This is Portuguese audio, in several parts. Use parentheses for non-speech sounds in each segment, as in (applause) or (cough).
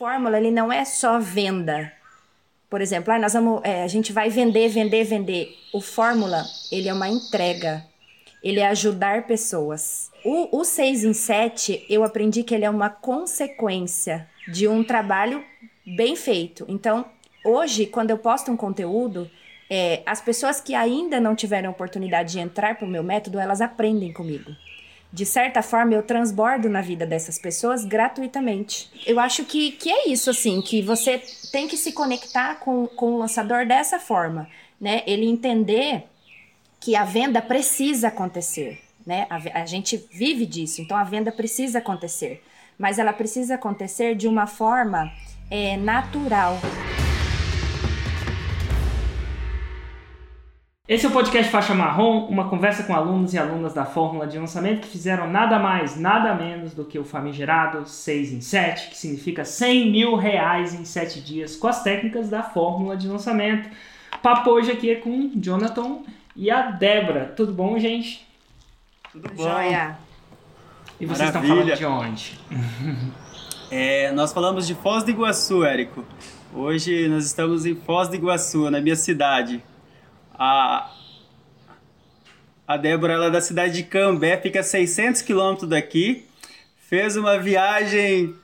Fórmula, ele não é só venda. Por exemplo, ah, nós vamos, é, a gente vai vender, vender, vender. O Fórmula, ele é uma entrega. Ele é ajudar pessoas. O, o 6 em 7, eu aprendi que ele é uma consequência de um trabalho bem feito. Então, hoje, quando eu posto um conteúdo, é, as pessoas que ainda não tiveram oportunidade de entrar para o meu método, elas aprendem comigo de certa forma, eu transbordo na vida dessas pessoas gratuitamente. Eu acho que, que é isso, assim, que você tem que se conectar com, com o lançador dessa forma, né? Ele entender que a venda precisa acontecer, né? A, a gente vive disso, então a venda precisa acontecer. Mas ela precisa acontecer de uma forma é, natural. Esse é o podcast Faixa Marrom, uma conversa com alunos e alunas da fórmula de lançamento que fizeram nada mais, nada menos do que o famigerado 6 em 7, que significa 100 mil reais em 7 dias, com as técnicas da fórmula de lançamento. Papo hoje aqui é com o Jonathan e a Débora. Tudo bom, gente? Tudo bom. Joia. E vocês Maravilha. estão falando de onde? (laughs) é, nós falamos de Foz do Iguaçu, Érico. Hoje nós estamos em Foz do Iguaçu, na minha cidade. A, a Débora ela é da cidade de Cambé, fica a 600 quilômetros daqui. Fez uma viagem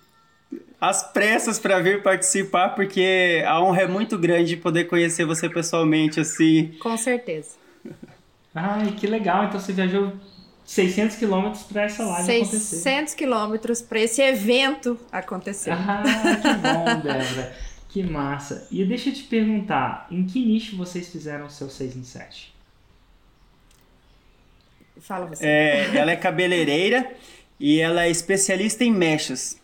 às pressas para vir participar, porque a honra é muito grande de poder conhecer você pessoalmente, assim. Com certeza. Ai, que legal. Então você viajou 600 quilômetros para essa live 600 acontecer. 600 quilômetros para esse evento acontecer. Ah, que bom, Débora. Que massa. E deixa eu te perguntar, em que nicho vocês fizeram o seu 6 em 7? Fala você. É, ela é cabeleireira e ela é especialista em mechas.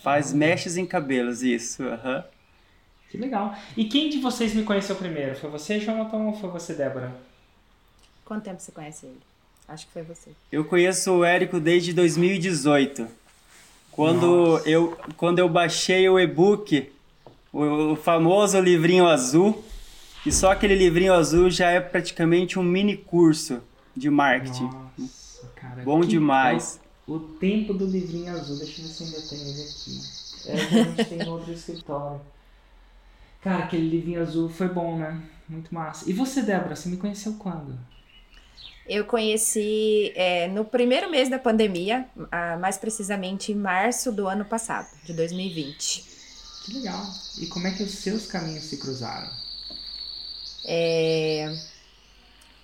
Faz uhum. mechas em cabelos, isso. Uhum. Que legal. E quem de vocês me conheceu primeiro? Foi você, Jonathan, ou foi você, Débora? Quanto tempo você conhece ele? Acho que foi você. Eu conheço o Érico desde 2018. Quando eu, quando eu baixei o e-book o famoso livrinho azul. E só aquele livrinho azul já é praticamente um mini curso de marketing. Nossa, cara. Bom demais. O tempo do livrinho azul, deixa eu ver se ainda tem ele aqui. É, a gente tem no outro escritório. Cara, aquele livrinho azul foi bom, né? Muito massa. E você, Débora, você me conheceu quando? Eu conheci é, no primeiro mês da pandemia, mais precisamente em março do ano passado, de 2020. Que legal. E como é que os seus caminhos se cruzaram? É...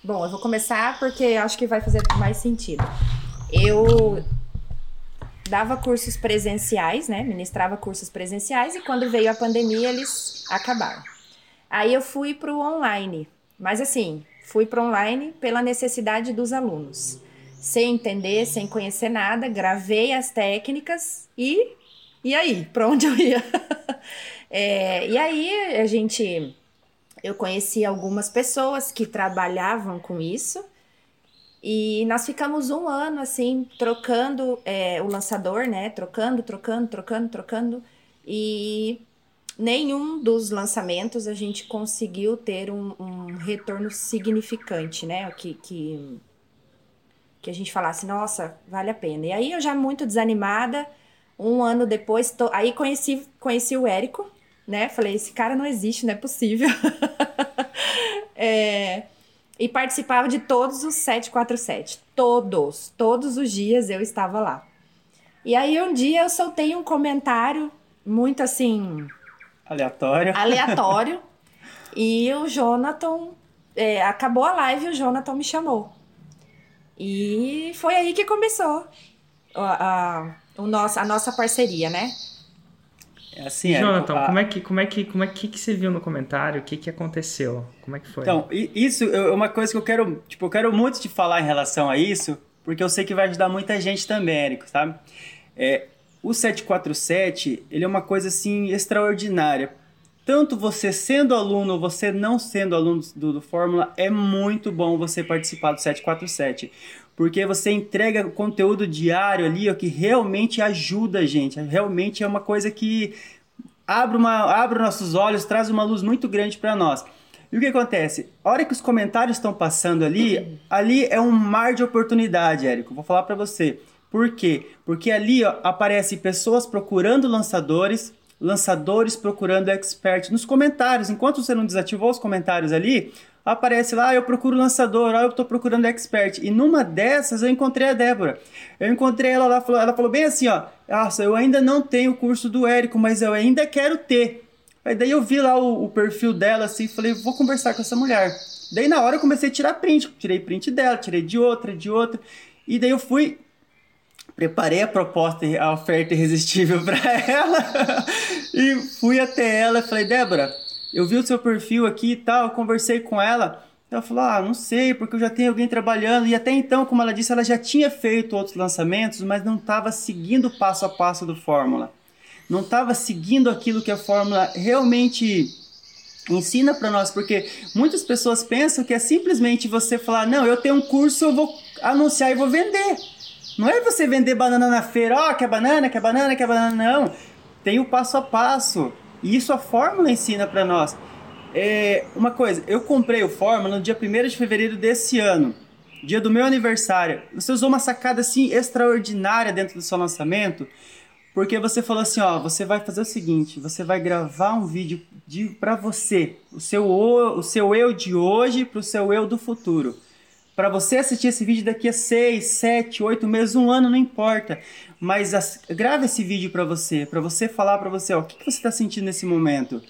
Bom, eu vou começar porque acho que vai fazer mais sentido. Eu dava cursos presenciais, né? Ministrava cursos presenciais e quando veio a pandemia eles acabaram. Aí eu fui para o online, mas assim, fui para online pela necessidade dos alunos. Sem entender, sem conhecer nada, gravei as técnicas e e aí, para onde eu ia? (laughs) é, e aí a gente, eu conheci algumas pessoas que trabalhavam com isso e nós ficamos um ano assim trocando é, o lançador, né? Trocando, trocando, trocando, trocando e nenhum dos lançamentos a gente conseguiu ter um, um retorno significante, né? Que, que que a gente falasse, nossa, vale a pena. E aí eu já muito desanimada um ano depois, tô... aí conheci, conheci o Érico, né? Falei, esse cara não existe, não é possível. (laughs) é... E participava de todos os 747. Todos. Todos os dias eu estava lá. E aí um dia eu soltei um comentário muito assim. Aleatório. Aleatório. (laughs) e o Jonathan. É, acabou a live e o Jonathan me chamou. E foi aí que começou a, a o nosso, a nossa parceria, né? É assim, Jonathan, a... como é que como é que como é que, que você viu no comentário? O que que aconteceu? Como é que foi? Então, isso é uma coisa que eu quero, tipo, eu quero muito te falar em relação a isso, porque eu sei que vai ajudar muita gente também, Érico, sabe? É, o 747, ele é uma coisa assim extraordinária. Tanto você sendo aluno ou você não sendo aluno do, do Fórmula, é muito bom você participar do 747 porque você entrega conteúdo diário ali, ó, que realmente ajuda a gente. Realmente é uma coisa que abre, uma, abre nossos olhos, traz uma luz muito grande para nós. E o que acontece? A hora que os comentários estão passando ali, ali é um mar de oportunidade, Érico. Vou falar para você. Por quê? Porque ali ó, aparecem pessoas procurando lançadores, lançadores procurando expert nos comentários. Enquanto você não desativou os comentários ali, aparece lá, ah, eu procuro lançador, ah, eu estou procurando expert. E numa dessas eu encontrei a Débora. Eu encontrei ela lá, ela falou bem assim, ó, nossa, eu ainda não tenho o curso do Érico, mas eu ainda quero ter. Aí daí eu vi lá o, o perfil dela assim, falei, vou conversar com essa mulher. Daí na hora eu comecei a tirar print, tirei print dela, tirei de outra, de outra. E daí eu fui preparei a proposta, a oferta irresistível (laughs) para ela (laughs) e fui até ela e falei, Débora, eu vi o seu perfil aqui e tal, conversei com ela. Ela falou, ah, não sei, porque eu já tenho alguém trabalhando. E até então, como ela disse, ela já tinha feito outros lançamentos, mas não estava seguindo o passo a passo do Fórmula. Não estava seguindo aquilo que a Fórmula realmente ensina para nós, porque muitas pessoas pensam que é simplesmente você falar, não, eu tenho um curso, eu vou anunciar e vou vender. Não é você vender banana na feira, ó, oh, que é banana, que é banana, que é banana, não. Tem o passo a passo. E isso a fórmula ensina para nós. É, uma coisa, eu comprei o Fórmula no dia 1 de fevereiro desse ano, dia do meu aniversário. Você usou uma sacada assim extraordinária dentro do seu lançamento, porque você falou assim, ó, você vai fazer o seguinte, você vai gravar um vídeo de para você, o seu o seu eu de hoje para o seu eu do futuro para você assistir esse vídeo daqui a 6, 7, 8 meses, um ano, não importa. Mas as, grava esse vídeo para você, para você falar para você, ó, o que, que você está sentindo nesse momento.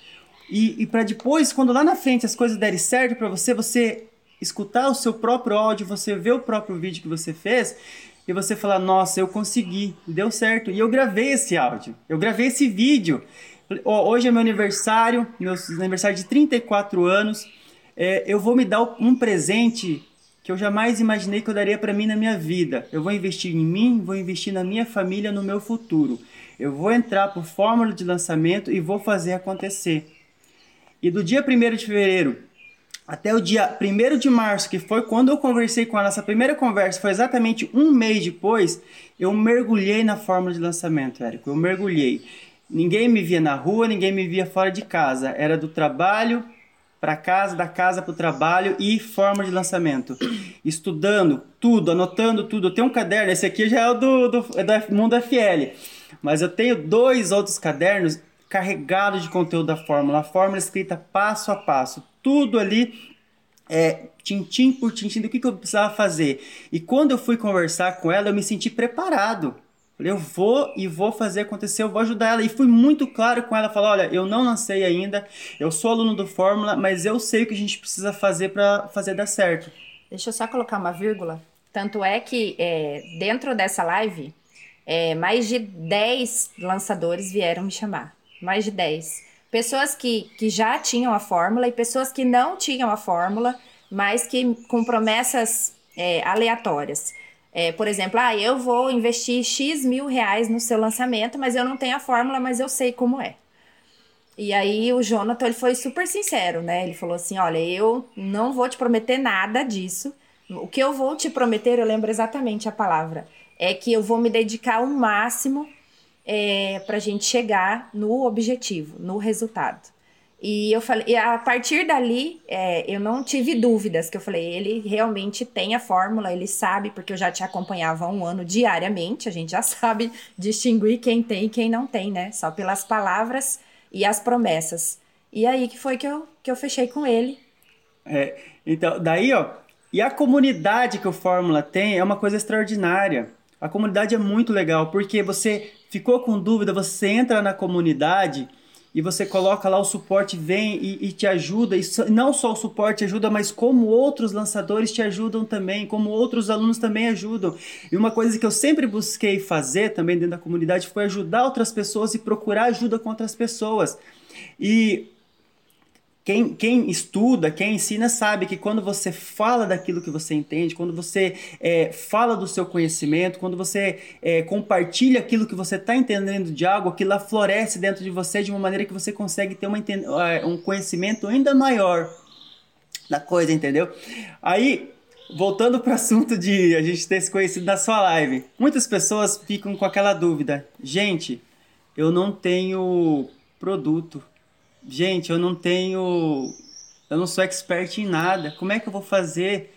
E, e para depois, quando lá na frente as coisas derem certo para você, você escutar o seu próprio áudio, você ver o próprio vídeo que você fez e você falar, nossa, eu consegui, deu certo. E eu gravei esse áudio, eu gravei esse vídeo. Hoje é meu aniversário, meu aniversário de 34 anos. É, eu vou me dar um presente que eu jamais imaginei que eu daria para mim na minha vida. Eu vou investir em mim, vou investir na minha família, no meu futuro. Eu vou entrar por fórmula de lançamento e vou fazer acontecer. E do dia 1 de fevereiro até o dia 1 de março, que foi quando eu conversei com ela, essa primeira conversa foi exatamente um mês depois, eu mergulhei na fórmula de lançamento, Érico. Eu mergulhei. Ninguém me via na rua, ninguém me via fora de casa. Era do trabalho para casa, da casa para o trabalho e forma de lançamento. (clears throat) Estudando tudo, anotando tudo. Eu tenho um caderno, esse aqui já é o do, do, é do Mundo FL, mas eu tenho dois outros cadernos carregados de conteúdo da fórmula, a fórmula escrita passo a passo, tudo ali é, tintim por tintim do que, que eu precisava fazer. E quando eu fui conversar com ela, eu me senti preparado. Falei, eu vou e vou fazer acontecer, eu vou ajudar ela. E fui muito claro com ela, falar, olha, eu não lancei ainda, eu sou aluno do Fórmula, mas eu sei o que a gente precisa fazer para fazer dar certo. Deixa eu só colocar uma vírgula. Tanto é que é, dentro dessa live, é, mais de 10 lançadores vieram me chamar. Mais de 10. Pessoas que, que já tinham a fórmula e pessoas que não tinham a fórmula, mas que com promessas é, aleatórias. É, por exemplo, ah, eu vou investir X mil reais no seu lançamento, mas eu não tenho a fórmula, mas eu sei como é. E aí o Jonathan ele foi super sincero, né? Ele falou assim: olha, eu não vou te prometer nada disso. O que eu vou te prometer, eu lembro exatamente a palavra, é que eu vou me dedicar o máximo é, para a gente chegar no objetivo, no resultado. E eu falei, e a partir dali, é, eu não tive dúvidas, que eu falei, ele realmente tem a fórmula, ele sabe, porque eu já te acompanhava há um ano diariamente, a gente já (laughs) sabe distinguir quem tem e quem não tem, né? Só pelas palavras e as promessas. E aí que foi que eu, que eu fechei com ele. É, então, daí, ó, e a comunidade que o Fórmula tem é uma coisa extraordinária. A comunidade é muito legal, porque você ficou com dúvida, você entra na comunidade e você coloca lá o suporte vem e, e, te ajuda, e não só o suporte ajuda, mas como outros lançadores te ajudam também, como outros alunos também ajudam. E uma coisa que eu sempre busquei fazer também dentro da comunidade foi ajudar outras pessoas e procurar ajuda com outras pessoas. E quem, quem estuda, quem ensina, sabe que quando você fala daquilo que você entende, quando você é, fala do seu conhecimento, quando você é, compartilha aquilo que você está entendendo de algo, aquilo floresce dentro de você de uma maneira que você consegue ter uma, é, um conhecimento ainda maior da coisa, entendeu? Aí, voltando para o assunto de a gente ter se conhecido na sua live, muitas pessoas ficam com aquela dúvida: gente, eu não tenho produto gente, eu não tenho. Eu não sou expert em nada. Como é que eu vou fazer?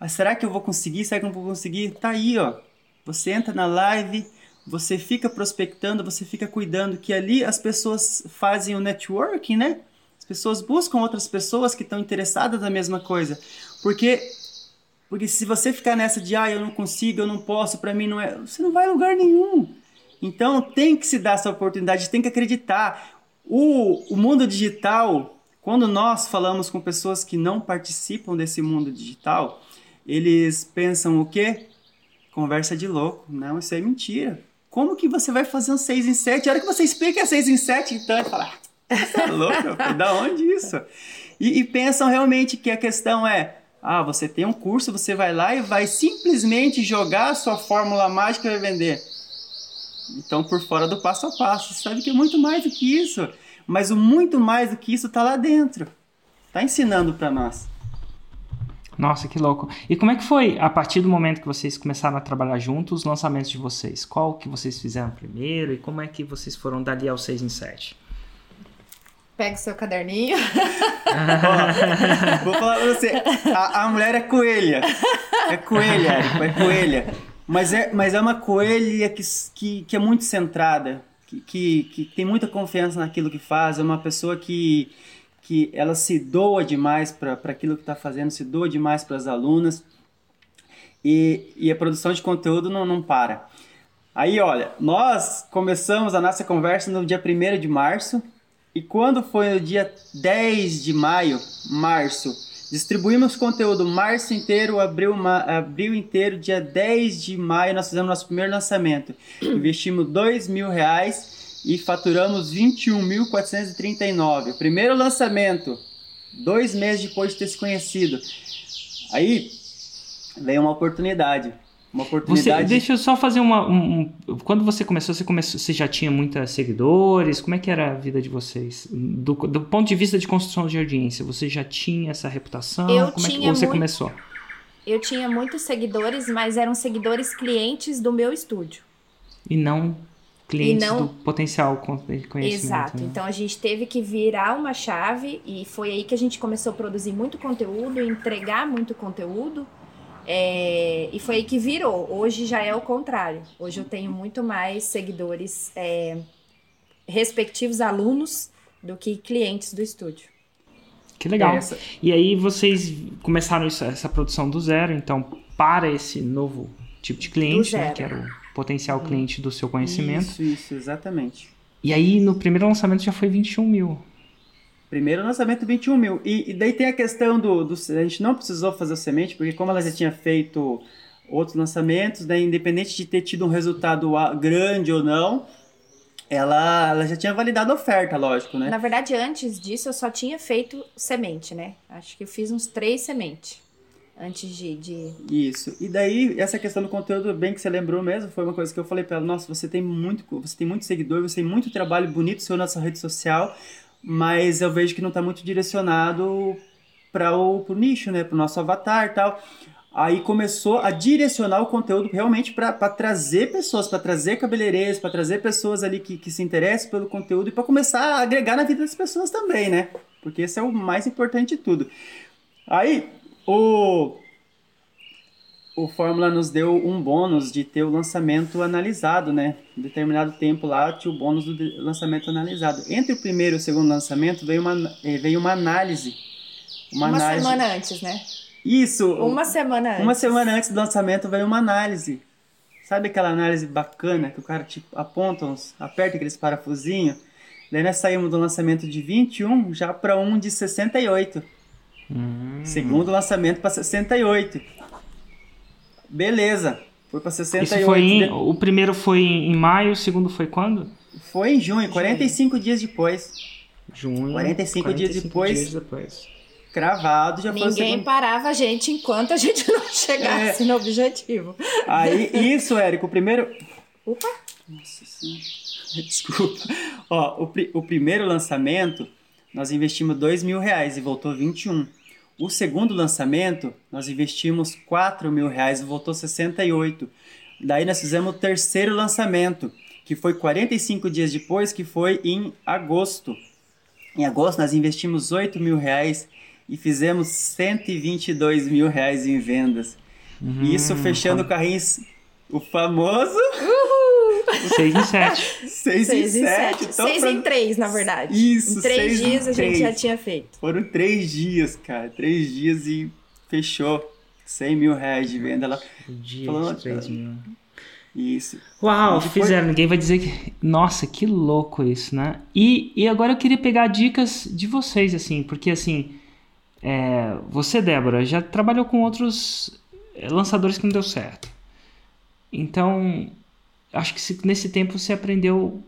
Ah, será que eu vou conseguir? Será que eu não vou conseguir? Tá aí, ó. Você entra na live, você fica prospectando, você fica cuidando que ali as pessoas fazem o networking, né? As pessoas buscam outras pessoas que estão interessadas na mesma coisa. Porque porque se você ficar nessa de ah, eu não consigo, eu não posso, para mim não é, você não vai a lugar nenhum. Então tem que se dar essa oportunidade, tem que acreditar. O, o mundo digital, quando nós falamos com pessoas que não participam desse mundo digital, eles pensam o quê? Conversa de louco. Não, isso é mentira. Como que você vai fazer um 6 em 7? A hora que você explica é 6 em 7, então ele fala, ah, você é louco, da onde isso? E, e pensam realmente que a questão é, ah, você tem um curso, você vai lá e vai simplesmente jogar a sua fórmula mágica e vai vender. Então, por fora do passo a passo, você sabe que é muito mais do que isso. Mas o muito mais do que isso está lá dentro. Está ensinando para nós. Nossa, que louco. E como é que foi, a partir do momento que vocês começaram a trabalhar juntos, os lançamentos de vocês? Qual que vocês fizeram primeiro e como é que vocês foram dali ao 6 em 7? Pega o seu caderninho. Ó, vou falar pra você, a, a, mulher é coelha. É coelha, é coelha. Mas é, mas é uma coelha que, que, que é muito centrada, que, que, que tem muita confiança naquilo que faz, é uma pessoa que que ela se doa demais para aquilo que está fazendo, se doa demais para as alunas e, e a produção de conteúdo não, não para. Aí, olha, nós começamos a nossa conversa no dia 1 de março e quando foi no dia 10 de maio, março, distribuímos conteúdo março inteiro, abril, abril inteiro, dia 10 de maio nós fizemos nosso primeiro lançamento. Investimos dois mil reais e faturamos 21.439. Primeiro lançamento, dois meses depois de ter se conhecido. Aí veio uma oportunidade. Uma oportunidade. Você, deixa eu só fazer uma. Um, um, quando você começou, você começou, você já tinha muitos seguidores? Como é que era a vida de vocês? Do, do ponto de vista de construção de audiência, você já tinha essa reputação? Eu Como tinha é que você muito, começou? Eu tinha muitos seguidores, mas eram seguidores clientes do meu estúdio. E não clientes não... do potencial conhecimento. Exato. Né? Então a gente teve que virar uma chave e foi aí que a gente começou a produzir muito conteúdo, entregar muito conteúdo. É... e foi aí que virou. Hoje já é o contrário. Hoje eu tenho muito mais seguidores, é... respectivos alunos, do que clientes do estúdio. Que legal. Essa... E aí vocês começaram isso, essa produção do zero, então para esse novo tipo de cliente, né, que era o potencial cliente do seu conhecimento. Isso, isso, exatamente. E aí, no primeiro lançamento já foi 21 mil. Primeiro lançamento, 21 mil. E, e daí tem a questão do, do, A gente não precisou fazer o semente, porque como ela já tinha feito outros lançamentos, né, independente de ter tido um resultado grande ou não, ela, ela já tinha validado a oferta, lógico, né? Na verdade, antes disso, eu só tinha feito semente, né? Acho que eu fiz uns três sementes antes de, de, Isso. E daí, essa questão do conteúdo, bem que você lembrou mesmo, foi uma coisa que eu falei para ela, nossa, você tem muito, você tem muito seguidor, você tem muito trabalho bonito seu na sua rede social, mas eu vejo que não está muito direcionado para o nicho, né, para o nosso avatar e tal. Aí começou a direcionar o conteúdo realmente para trazer pessoas, para trazer cabeleireiros, para trazer pessoas ali que, que se interessem pelo conteúdo e para começar a agregar na vida das pessoas também, né? Porque esse é o mais importante de tudo. Aí, o, o Fórmula nos deu um bônus de ter o lançamento analisado, né? Em determinado tempo lá tinha o bônus do lançamento analisado. Entre o primeiro e o segundo lançamento veio uma, eh, veio uma análise. Uma, uma análise... semana antes, né? Isso. Uma semana antes. Uma semana antes do lançamento veio uma análise. Sabe aquela análise bacana que o cara tipo aponta, uns, aperta aqueles parafusinhos? Daí nós saímos do lançamento de 21 já para um de 68. Hum. Segundo lançamento para 68. Beleza. Foi para 68. Isso foi em, o primeiro foi em maio, o segundo foi quando? Foi em junho, 45 dias depois. Junho. 45, 45 dias depois. Dias depois. Cravado, já Ninguém foi Ninguém parava a gente enquanto a gente não (laughs) chegasse é. no objetivo. Aí, isso, Érico, o primeiro. Opa! Nossa senhora. (laughs) Desculpa. Ó, o, o primeiro lançamento, nós investimos 2 mil reais e voltou 21. O segundo lançamento, nós investimos 4 mil reais e voltou 68. Daí nós fizemos o terceiro lançamento, que foi 45 dias depois, que foi em agosto. Em agosto nós investimos 8 mil reais e fizemos 122 mil reais em vendas. Uhum, Isso fechando o carrinho, o famoso... Uhul! 6 em 7. 6 em 7. Então 6 em 3, na verdade. Isso, Em 3 dias a gente já tinha feito. Foram 3 dias, cara. 3 dias e fechou. 100 mil reais de venda lá. Dia Falando, de 3 mil. Isso. Uau, depois... fizeram. Ninguém vai dizer que. Nossa, que louco isso, né? E, e agora eu queria pegar dicas de vocês, assim, porque assim. É, você, Débora, já trabalhou com outros é, lançadores que não deu certo. Então, acho que se, nesse tempo você aprendeu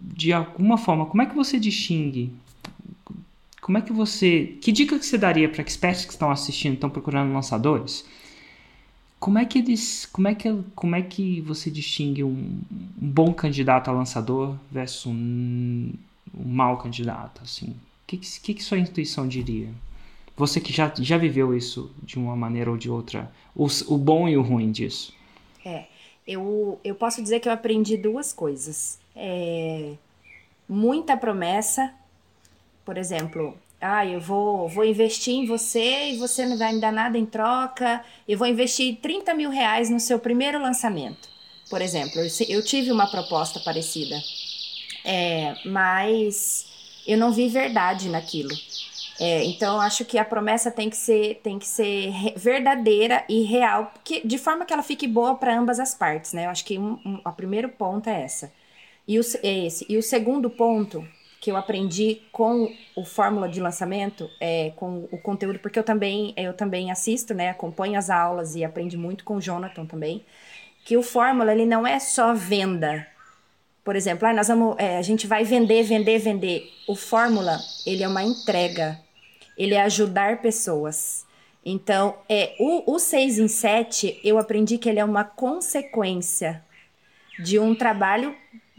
de alguma forma. Como é que você distingue? Como é que você. Que dica que você daria para experts que estão assistindo, estão procurando lançadores? Como é que eles. Como é que, como é que você distingue um, um bom candidato a lançador versus um, um mau candidato? Assim? O que, que, que sua intuição diria? Você que já, já viveu isso de uma maneira ou de outra, o bom e o ruim disso. É, eu, eu posso dizer que eu aprendi duas coisas. É, muita promessa, por exemplo, ah, eu vou, vou investir em você e você não vai me dar nada em troca. Eu vou investir 30 mil reais no seu primeiro lançamento. Por exemplo, eu, tive uma proposta parecida, é, mas eu não vi verdade naquilo. É, então acho que a promessa tem que ser tem que ser verdadeira e real, porque, de forma que ela fique boa para ambas as partes, né? Eu acho que um, um, o primeiro ponto é essa. E o, é esse. E o segundo ponto que eu aprendi com o fórmula de lançamento, é, com o conteúdo, porque eu também eu também assisto, né? Acompanho as aulas e aprendi muito com o Jonathan também. Que o fórmula ele não é só venda, por exemplo, ah, nós vamos, é, a gente vai vender, vender, vender. O fórmula, ele é uma entrega ele é ajudar pessoas. Então, é, o, o 6 em 7, eu aprendi que ele é uma consequência de um trabalho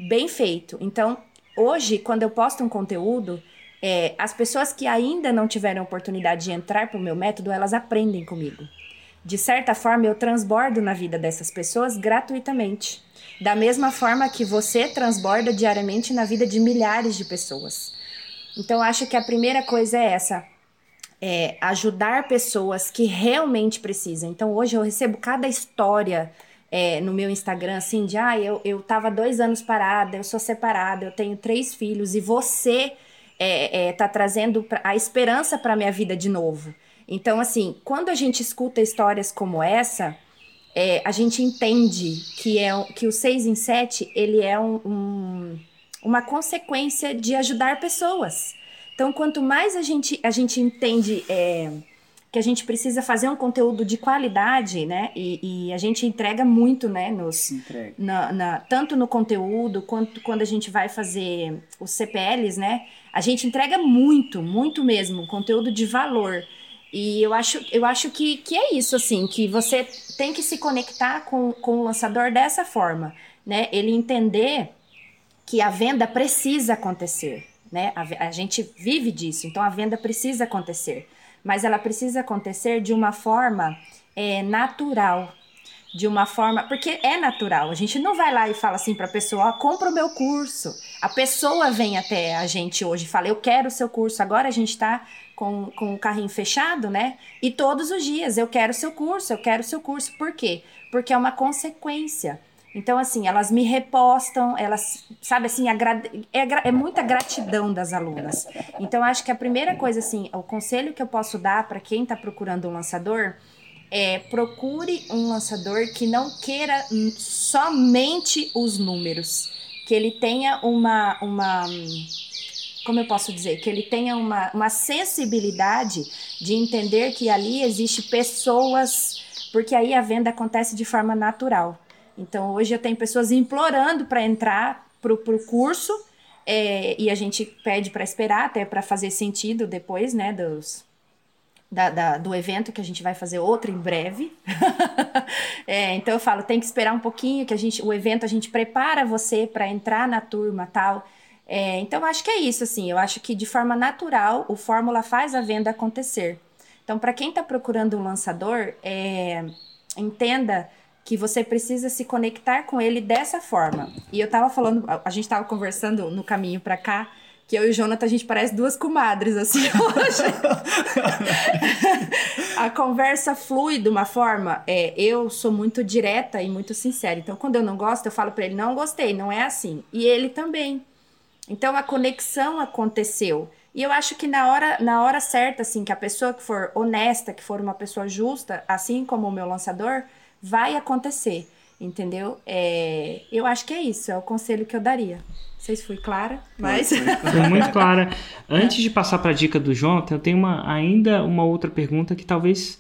bem feito. Então, hoje, quando eu posto um conteúdo, é, as pessoas que ainda não tiveram oportunidade de entrar para o meu método, elas aprendem comigo. De certa forma, eu transbordo na vida dessas pessoas gratuitamente. Da mesma forma que você transborda diariamente na vida de milhares de pessoas. Então, acho que a primeira coisa é essa: é, ajudar pessoas que realmente precisam. Então, hoje eu recebo cada história é, no meu Instagram, assim, de ah, eu, eu tava dois anos parada, eu sou separada, eu tenho três filhos, e você é, é, tá trazendo a esperança para minha vida de novo. Então, assim, quando a gente escuta histórias como essa, é, a gente entende que, é, que o 6 em 7, ele é um, um, uma consequência de ajudar pessoas. Então, quanto mais a gente, a gente entende é, que a gente precisa fazer um conteúdo de qualidade, né? E, e a gente entrega muito, né? Nos, entrega. Na, na, tanto no conteúdo quanto quando a gente vai fazer os CPLs, né? A gente entrega muito, muito mesmo, conteúdo de valor. E eu acho, eu acho que, que é isso, assim, que você tem que se conectar com, com o lançador dessa forma, né? Ele entender que a venda precisa acontecer né? A, a gente vive disso, então a venda precisa acontecer, mas ela precisa acontecer de uma forma é, natural, de uma forma. Porque é natural. A gente não vai lá e fala assim para a pessoa: oh, compra o meu curso. A pessoa vem até a gente hoje e fala: eu quero o seu curso. Agora a gente está com, com o carrinho fechado, né? E todos os dias: eu quero o seu curso, eu quero o seu curso. Por quê? Porque é uma consequência. Então, assim, elas me repostam, elas, sabe, assim, é, é muita gratidão das alunas. Então, acho que a primeira coisa, assim, o conselho que eu posso dar para quem está procurando um lançador é procure um lançador que não queira somente os números, que ele tenha uma, uma como eu posso dizer, que ele tenha uma, uma sensibilidade de entender que ali existe pessoas, porque aí a venda acontece de forma natural. Então, hoje eu tenho pessoas implorando para entrar para o curso é, e a gente pede para esperar até para fazer sentido depois, né, dos, da, da, do evento que a gente vai fazer outro em breve. (laughs) é, então eu falo, tem que esperar um pouquinho que a gente, o evento a gente prepara você para entrar na turma tal. É, então acho que é isso assim. Eu acho que de forma natural o Fórmula faz a venda acontecer. Então para quem está procurando um lançador, é, entenda que você precisa se conectar com ele dessa forma. E eu tava falando, a gente tava conversando no caminho para cá, que eu e o Jonathan, a gente parece duas comadres, assim, (laughs) hoje. a conversa flui de uma forma, é, eu sou muito direta e muito sincera. Então, quando eu não gosto, eu falo para ele, não gostei, não é assim. E ele também. Então, a conexão aconteceu. E eu acho que na hora, na hora certa, assim, que a pessoa que for honesta, que for uma pessoa justa, assim como o meu lançador, vai acontecer, entendeu? É, eu acho que é isso, é o conselho que eu daria sei se fui clara, mas. Foi muito clara. (laughs) Antes de passar para a dica do Jonathan, eu tenho uma, ainda uma outra pergunta que talvez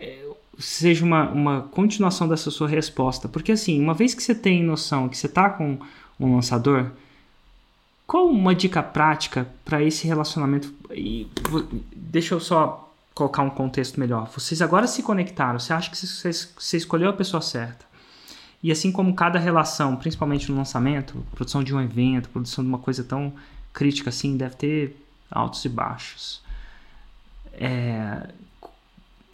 é, seja uma, uma continuação dessa sua resposta. Porque, assim, uma vez que você tem noção que você está com um lançador, qual uma dica prática para esse relacionamento? E, deixa eu só colocar um contexto melhor. Vocês agora se conectaram, você acha que você, escolheu a pessoa certa. E assim como cada relação, principalmente no lançamento, produção de um evento, produção de uma coisa tão crítica assim, deve ter altos e baixos. É,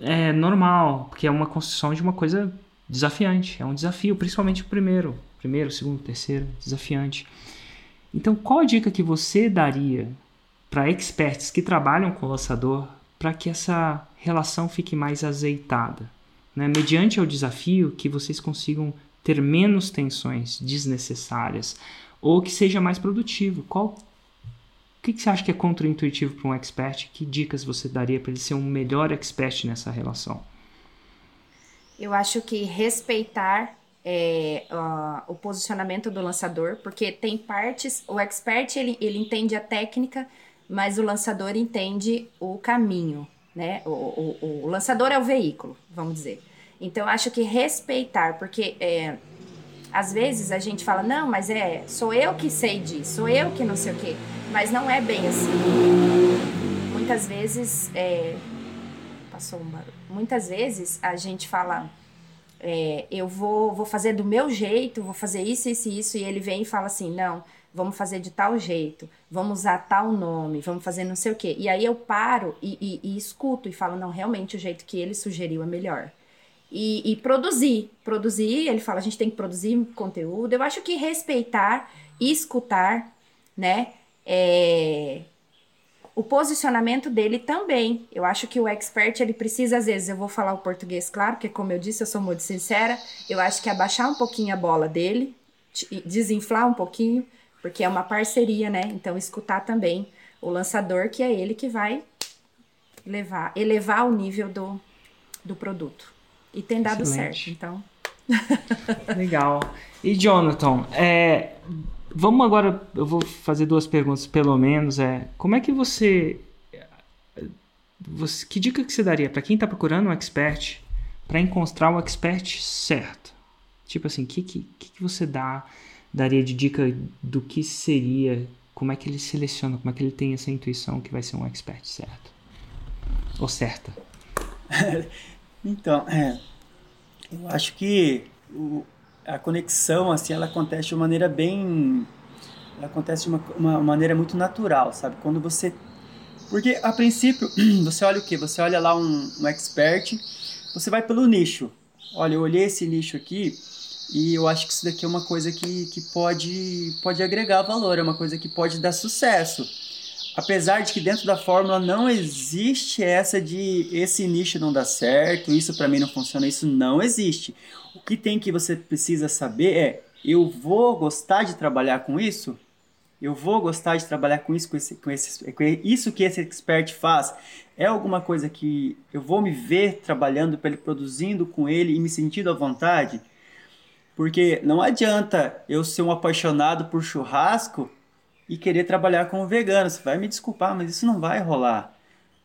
é normal, porque é uma construção de uma coisa desafiante, é um desafio, principalmente o primeiro, primeiro, segundo, terceiro, desafiante. Então, qual a dica que você daria para experts que trabalham com o lançador para que essa relação fique mais azeitada? Né? Mediante o desafio, que vocês consigam ter menos tensões desnecessárias ou que seja mais produtivo? Qual o que, que você acha que é contraintuitivo para um expert? Que dicas você daria para ele ser um melhor expert nessa relação? Eu acho que respeitar é, uh, o posicionamento do lançador, porque tem partes, o expert ele, ele entende a técnica, mas o lançador entende o caminho, né? O, o, o lançador é o veículo, vamos dizer. Então, acho que respeitar, porque é, às vezes a gente fala, não, mas é, sou eu que sei disso, sou eu que não sei o quê. Mas não é bem assim. Muitas vezes, é, passou um barulho. Muitas vezes a gente fala, é, eu vou, vou fazer do meu jeito, vou fazer isso, isso e isso, e ele vem e fala assim, não, vamos fazer de tal jeito, vamos usar tal nome, vamos fazer não sei o quê. E aí eu paro e, e, e escuto e falo, não, realmente o jeito que ele sugeriu é melhor e, e, produzir. Produzir, ele fala, a gente tem que produzir conteúdo. Eu acho que respeitar e escutar, né? É, o posicionamento dele também. Eu acho que o expert, ele precisa, às vezes, eu vou falar o português, claro, porque como eu disse, eu sou muito sincera, eu acho que abaixar um pouquinho a bola dele, desinflar um pouquinho, porque é uma parceria, né? Então, escutar também o lançador, que é ele que vai levar, elevar o nível do, do produto. E tem dado Excelente. certo, então. (laughs) Legal. E Jonathan, é, vamos agora, eu vou fazer duas perguntas pelo menos. É, como é que você, você que dica que você daria para quem está procurando um expert para encontrar o expert certo? Tipo assim, o que, que, que você dá, daria de dica do que seria, como é que ele seleciona, como é que ele tem essa intuição que vai ser um expert certo? Ou certa? (laughs) Então, é, eu acho que o, a conexão, assim, ela acontece de uma maneira bem... Ela acontece de uma, uma maneira muito natural, sabe? Quando você... Porque, a princípio, (clears throat) você olha o quê? Você olha lá um, um expert, você vai pelo nicho. Olha, eu olhei esse nicho aqui e eu acho que isso daqui é uma coisa que, que pode, pode agregar valor, é uma coisa que pode dar sucesso apesar de que dentro da fórmula não existe essa de esse nicho não dá certo, isso para mim não funciona, isso não existe. O que tem que você precisa saber é, eu vou gostar de trabalhar com isso? Eu vou gostar de trabalhar com isso, com, esse, com, esse, com isso que esse expert faz? É alguma coisa que eu vou me ver trabalhando para ele, produzindo com ele e me sentindo à vontade? Porque não adianta eu ser um apaixonado por churrasco e querer trabalhar como vegano. Você vai me desculpar, mas isso não vai rolar.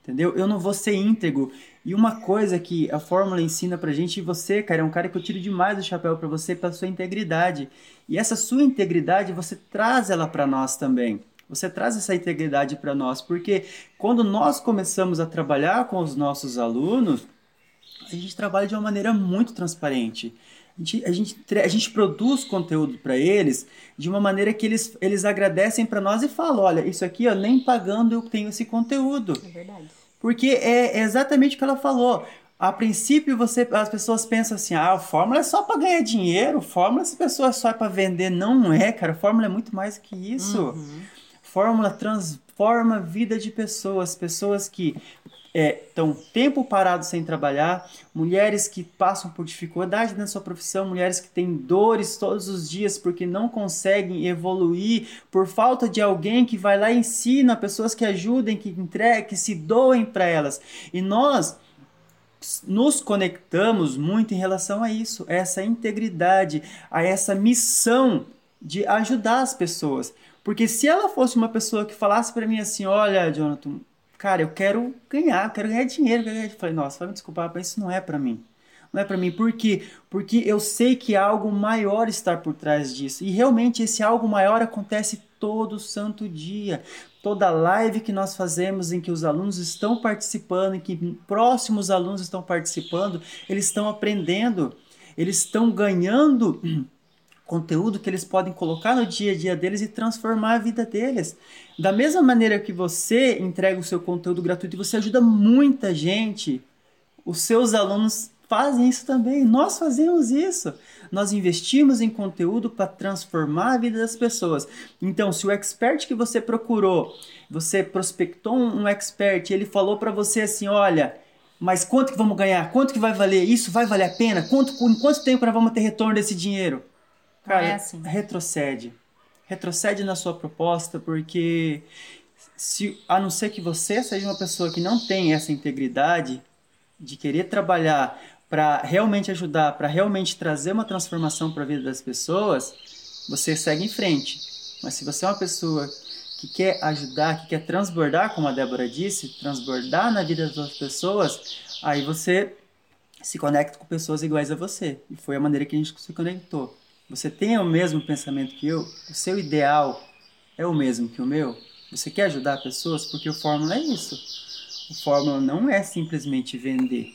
Entendeu? Eu não vou ser íntegro. E uma coisa que a fórmula ensina pra gente, e você, cara, é um cara que eu tiro demais o chapéu para você pela sua integridade. E essa sua integridade, você traz ela para nós também. Você traz essa integridade para nós, porque quando nós começamos a trabalhar com os nossos alunos, a gente trabalha de uma maneira muito transparente a gente, a gente, a gente produz conteúdo para eles de uma maneira que eles, eles agradecem para nós e falam: olha, isso aqui, ó, nem pagando eu tenho esse conteúdo. É verdade. Porque é, é exatamente o que ela falou. A princípio, você, as pessoas pensam assim: ah, a fórmula é só para ganhar dinheiro, fórmula essa pessoa é só é para vender. Não é, cara. A fórmula é muito mais que isso. Uhum. Fórmula transforma a vida de pessoas, pessoas que estão é, tempo parado sem trabalhar, mulheres que passam por dificuldade na sua profissão, mulheres que têm dores todos os dias porque não conseguem evoluir por falta de alguém que vai lá e ensina, pessoas que ajudem, que entreguem, que se doem para elas. E nós nos conectamos muito em relação a isso, a essa integridade, a essa missão de ajudar as pessoas. Porque se ela fosse uma pessoa que falasse para mim assim, olha, Jonathan, cara, eu quero ganhar, eu quero ganhar dinheiro, eu falei, nossa, vai me desculpar, mas isso não é para mim. Não é para mim, por quê? Porque eu sei que algo maior está por trás disso. E realmente esse algo maior acontece todo santo dia toda live que nós fazemos em que os alunos estão participando, em que próximos alunos estão participando, eles estão aprendendo, eles estão ganhando conteúdo que eles podem colocar no dia a dia deles e transformar a vida deles. Da mesma maneira que você entrega o seu conteúdo gratuito e você ajuda muita gente, os seus alunos fazem isso também. Nós fazemos isso nós investimos em conteúdo para transformar a vida das pessoas. Então, se o expert que você procurou, você prospectou um expert ele falou para você assim, olha, mas quanto que vamos ganhar? Quanto que vai valer? Isso vai valer a pena? Quanto, em quanto tempo nós vamos ter retorno desse dinheiro? Cara, é assim. retrocede. Retrocede na sua proposta, porque se, a não ser que você seja uma pessoa que não tem essa integridade de querer trabalhar para realmente ajudar, para realmente trazer uma transformação para a vida das pessoas, você segue em frente. Mas se você é uma pessoa que quer ajudar, que quer transbordar, como a Débora disse, transbordar na vida das pessoas, aí você se conecta com pessoas iguais a você. E foi a maneira que a gente se conectou. Você tem o mesmo pensamento que eu? O seu ideal é o mesmo que o meu? Você quer ajudar pessoas? Porque o Fórmula é isso. O Fórmula não é simplesmente vender.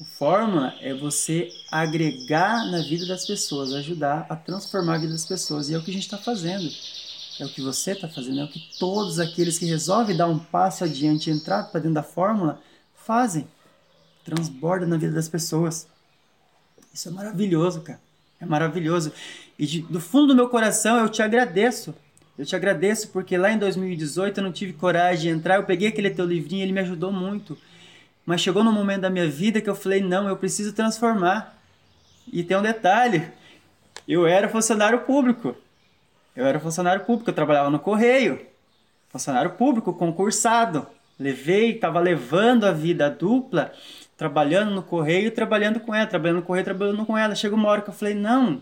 O fórmula é você agregar na vida das pessoas, ajudar a transformar a vida das pessoas. E é o que a gente está fazendo. É o que você está fazendo, é o que todos aqueles que resolvem dar um passo adiante e entrar para dentro da fórmula fazem. Transborda na vida das pessoas. Isso é maravilhoso, cara. É maravilhoso. E de, do fundo do meu coração eu te agradeço. Eu te agradeço porque lá em 2018 eu não tive coragem de entrar. Eu peguei aquele teu livrinho, ele me ajudou muito. Mas chegou num momento da minha vida que eu falei: não, eu preciso transformar. E tem um detalhe: eu era funcionário público. Eu era funcionário público, eu trabalhava no correio. Funcionário público, concursado. Levei, estava levando a vida dupla, trabalhando no correio trabalhando com ela, trabalhando no correio trabalhando com ela. Chegou uma hora que eu falei: não,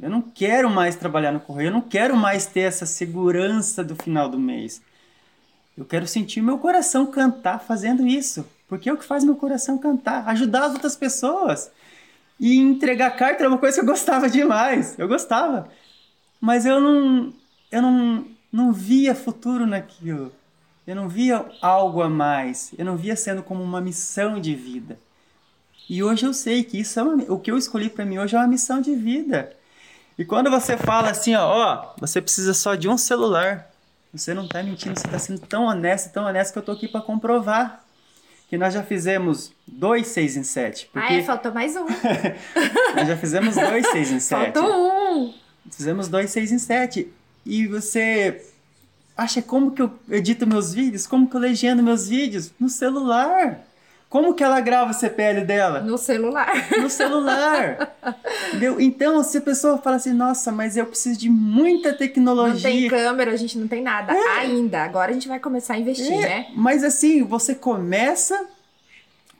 eu não quero mais trabalhar no correio, eu não quero mais ter essa segurança do final do mês. Eu quero sentir meu coração cantar fazendo isso. Porque é o que faz meu coração cantar, ajudar as outras pessoas. E entregar carta era uma coisa que eu gostava demais. Eu gostava. Mas eu não eu não, não via futuro naquilo. Eu não via algo a mais. Eu não via sendo como uma missão de vida. E hoje eu sei que isso é uma, o que eu escolhi para mim hoje é uma missão de vida. E quando você fala assim, ó, ó, você precisa só de um celular. Você não está mentindo, você está sendo tão honesto, tão honesto que eu tô aqui para comprovar que nós já fizemos dois 6 em 7. Porque... Ah, é, faltou mais um. (laughs) nós já fizemos dois 6 em 7. Faltou um. Fizemos dois 6 em 7. E você acha como que eu edito meus vídeos? Como que eu legendo meus vídeos? No celular. Como que ela grava o CPL dela? No celular. No celular. Entendeu? Então, se a pessoa fala assim, nossa, mas eu preciso de muita tecnologia. Não tem câmera, a gente não tem nada é. ainda. Agora a gente vai começar a investir, é. né? Mas assim, você começa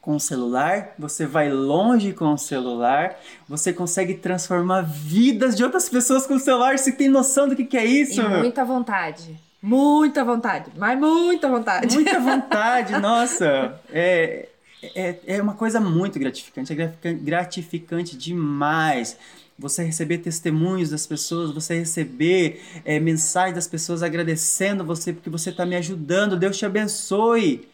com o celular, você vai longe com o celular, você consegue transformar vidas de outras pessoas com o celular. Você tem noção do que, que é isso? E muita vontade. Muita vontade, mas muita vontade. Muita (laughs) vontade, nossa. É, é, é uma coisa muito gratificante, é gratificante demais. Você receber testemunhos das pessoas, você receber é, mensagens das pessoas agradecendo você porque você está me ajudando, Deus te abençoe.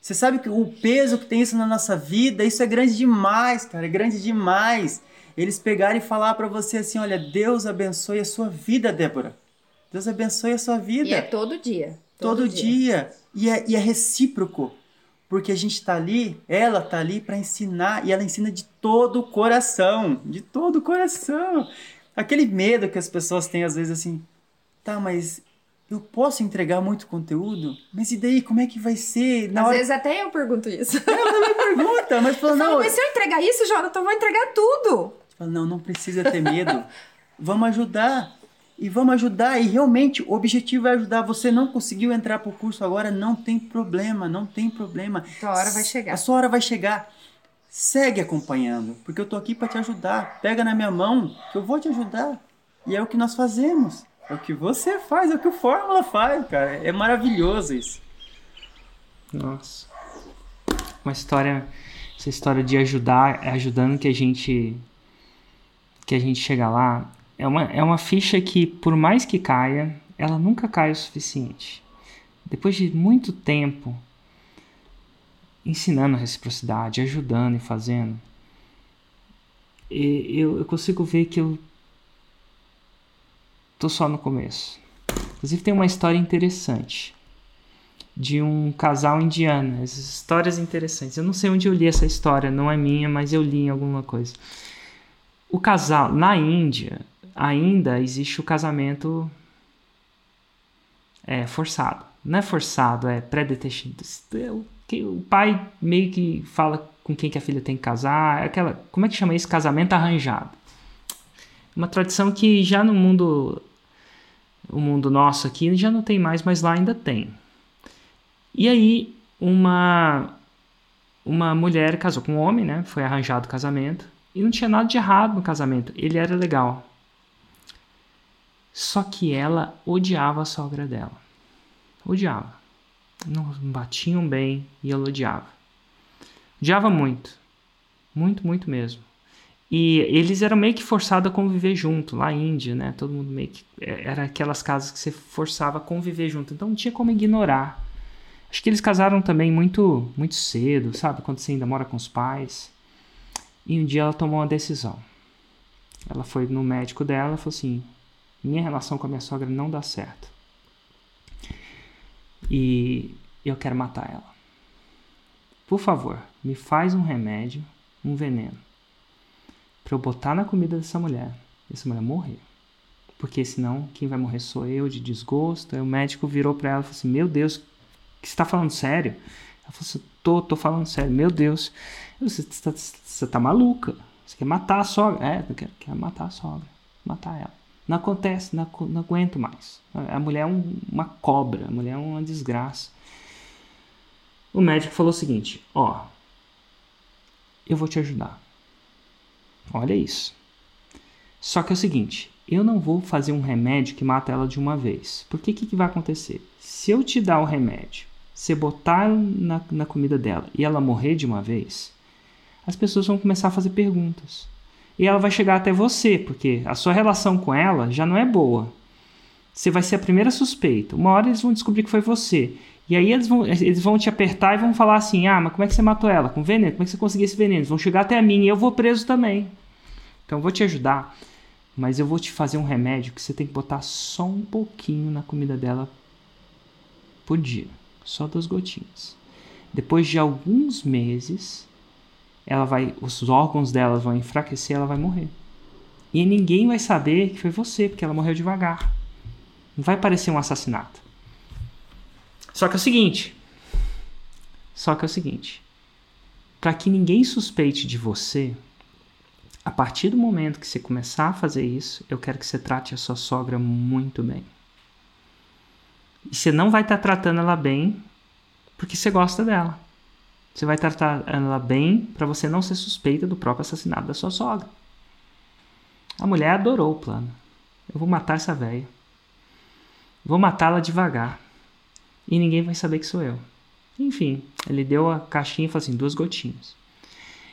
Você sabe que o peso que tem isso na nossa vida, isso é grande demais, cara, é grande demais. Eles pegarem e falar para você assim: olha, Deus abençoe a sua vida, Débora. Deus abençoe a sua vida. E é todo dia. Todo, todo dia. dia. E, é, e é recíproco porque a gente está ali, ela está ali para ensinar e ela ensina de todo o coração, de todo o coração. Aquele medo que as pessoas têm às vezes assim, tá, mas eu posso entregar muito conteúdo, mas e daí como é que vai ser? Na Às hora... vezes até eu pergunto isso. Ela também pergunta, mas fala, não. mas se eu entregar isso, Jonathan, eu vou entregar tudo. Fala, não, não precisa ter medo. vamos ajudar. E vamos ajudar. E realmente o objetivo é ajudar. Você não conseguiu entrar pro curso agora, não tem problema, não tem problema. A sua hora vai chegar. A sua hora vai chegar. Segue acompanhando, porque eu tô aqui para te ajudar. Pega na minha mão, que eu vou te ajudar. E é o que nós fazemos. É o que você faz, é o que o Fórmula faz, cara. É maravilhoso isso. Nossa. Uma história, essa história de ajudar, ajudando que a gente que a gente chega lá, é uma, é uma ficha que por mais que caia, ela nunca cai o suficiente. Depois de muito tempo ensinando a reciprocidade, ajudando e fazendo, eu, eu consigo ver que eu tô só no começo. Inclusive tem uma história interessante de um casal indiano. Essas histórias interessantes. Eu não sei onde eu li essa história, não é minha, mas eu li em alguma coisa. O casal na Índia ainda existe o casamento é, forçado. Não é forçado, é pré-determinado. O pai meio que fala com quem que a filha tem que casar. É aquela, como é que chama isso? Casamento arranjado. Uma tradição que já no mundo o mundo nosso aqui já não tem mais, mas lá ainda tem. E aí uma uma mulher casou com um homem, né? Foi arranjado o casamento e não tinha nada de errado no casamento. Ele era legal. Só que ela odiava a sogra dela. Odiava. Não batiam bem e ela odiava. Odiava muito. Muito, muito mesmo. E eles eram meio que forçados a conviver junto, lá Índia, né? Todo mundo meio que. É, era aquelas casas que você forçava a conviver junto. Então não tinha como ignorar. Acho que eles casaram também muito, muito cedo, sabe? Quando você ainda mora com os pais. E um dia ela tomou uma decisão. Ela foi no médico dela e falou assim: minha relação com a minha sogra não dá certo. E eu quero matar ela. Por favor, me faz um remédio, um veneno para eu botar na comida dessa mulher essa mulher morrer. Porque senão quem vai morrer sou eu de desgosto. Aí o médico virou para ela e falou assim: Meu Deus, que você tá falando sério? Ela falou assim: Tô, tô falando sério, meu Deus. Você, você, tá, você tá maluca. Você quer matar a sogra? É, eu quero, quero matar a sogra. Matar ela. Não acontece, não, não aguento mais. A mulher é um, uma cobra, a mulher é uma desgraça. O médico falou o seguinte: Ó, eu vou te ajudar. Olha isso. Só que é o seguinte, eu não vou fazer um remédio que mata ela de uma vez. Porque o que, que vai acontecer? Se eu te dar o remédio, você botar na, na comida dela e ela morrer de uma vez, as pessoas vão começar a fazer perguntas. E ela vai chegar até você, porque a sua relação com ela já não é boa. Você vai ser a primeira suspeita. Uma hora eles vão descobrir que foi você. E aí eles vão, eles vão te apertar e vão falar assim: ah, mas como é que você matou ela? Com veneno? Como é que você conseguiu esse veneno? Eles vão chegar até a mim e eu vou preso também. Então eu vou te ajudar, mas eu vou te fazer um remédio que você tem que botar só um pouquinho na comida dela por dia. Só duas gotinhas. Depois de alguns meses, ela vai, os órgãos dela vão enfraquecer, ela vai morrer. E ninguém vai saber que foi você, porque ela morreu devagar. Não vai parecer um assassinato. Só que é o seguinte. Só que é o seguinte. Para que ninguém suspeite de você, a partir do momento que você começar a fazer isso, eu quero que você trate a sua sogra muito bem. E você não vai estar tá tratando ela bem porque você gosta dela. Você vai tratar ela bem para você não ser suspeita do próprio assassinato da sua sogra. A mulher adorou o plano. Eu vou matar essa velha. Vou matá-la devagar e ninguém vai saber que sou eu. Enfim, ele deu a caixinha e falou assim: duas gotinhas.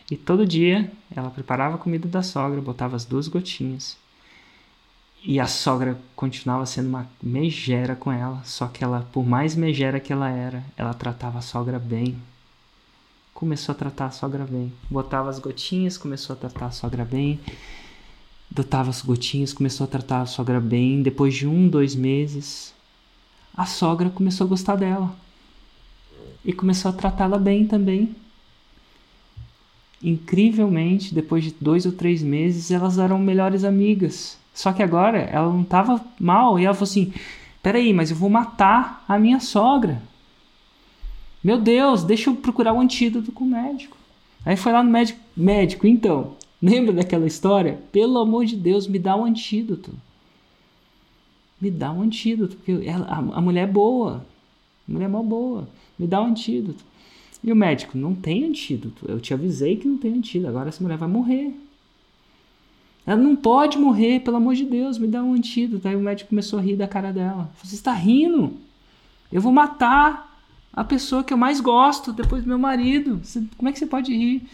E todo dia ela preparava a comida da sogra, botava as duas gotinhas. E a sogra continuava sendo uma megera com ela, só que ela, por mais megera que ela era, ela tratava a sogra bem. Começou a tratar a sogra bem. Botava as gotinhas, começou a tratar a sogra bem. Botava as gotinhas, começou a tratar a sogra bem. Depois de um, dois meses, a sogra começou a gostar dela e começou a tratá-la bem também. Incrivelmente, depois de dois ou três meses, elas eram melhores amigas. Só que agora ela não estava mal e ela falou assim: Peraí, mas eu vou matar a minha sogra. Meu Deus, deixa eu procurar o um antídoto com o médico. Aí foi lá no médico, médico, então, (laughs) lembra daquela história? Pelo amor de Deus, me dá um antídoto. Me dá um antídoto, porque ela, a, a mulher é boa. A mulher é mó boa. Me dá um antídoto. E o médico, não tem antídoto. Eu te avisei que não tem antídoto. Agora essa mulher vai morrer. Ela não pode morrer, pelo amor de Deus, me dá um antídoto. Aí o médico começou a rir da cara dela. Você está rindo? Eu vou matar a pessoa que eu mais gosto depois do meu marido. Você, como é que você pode rir?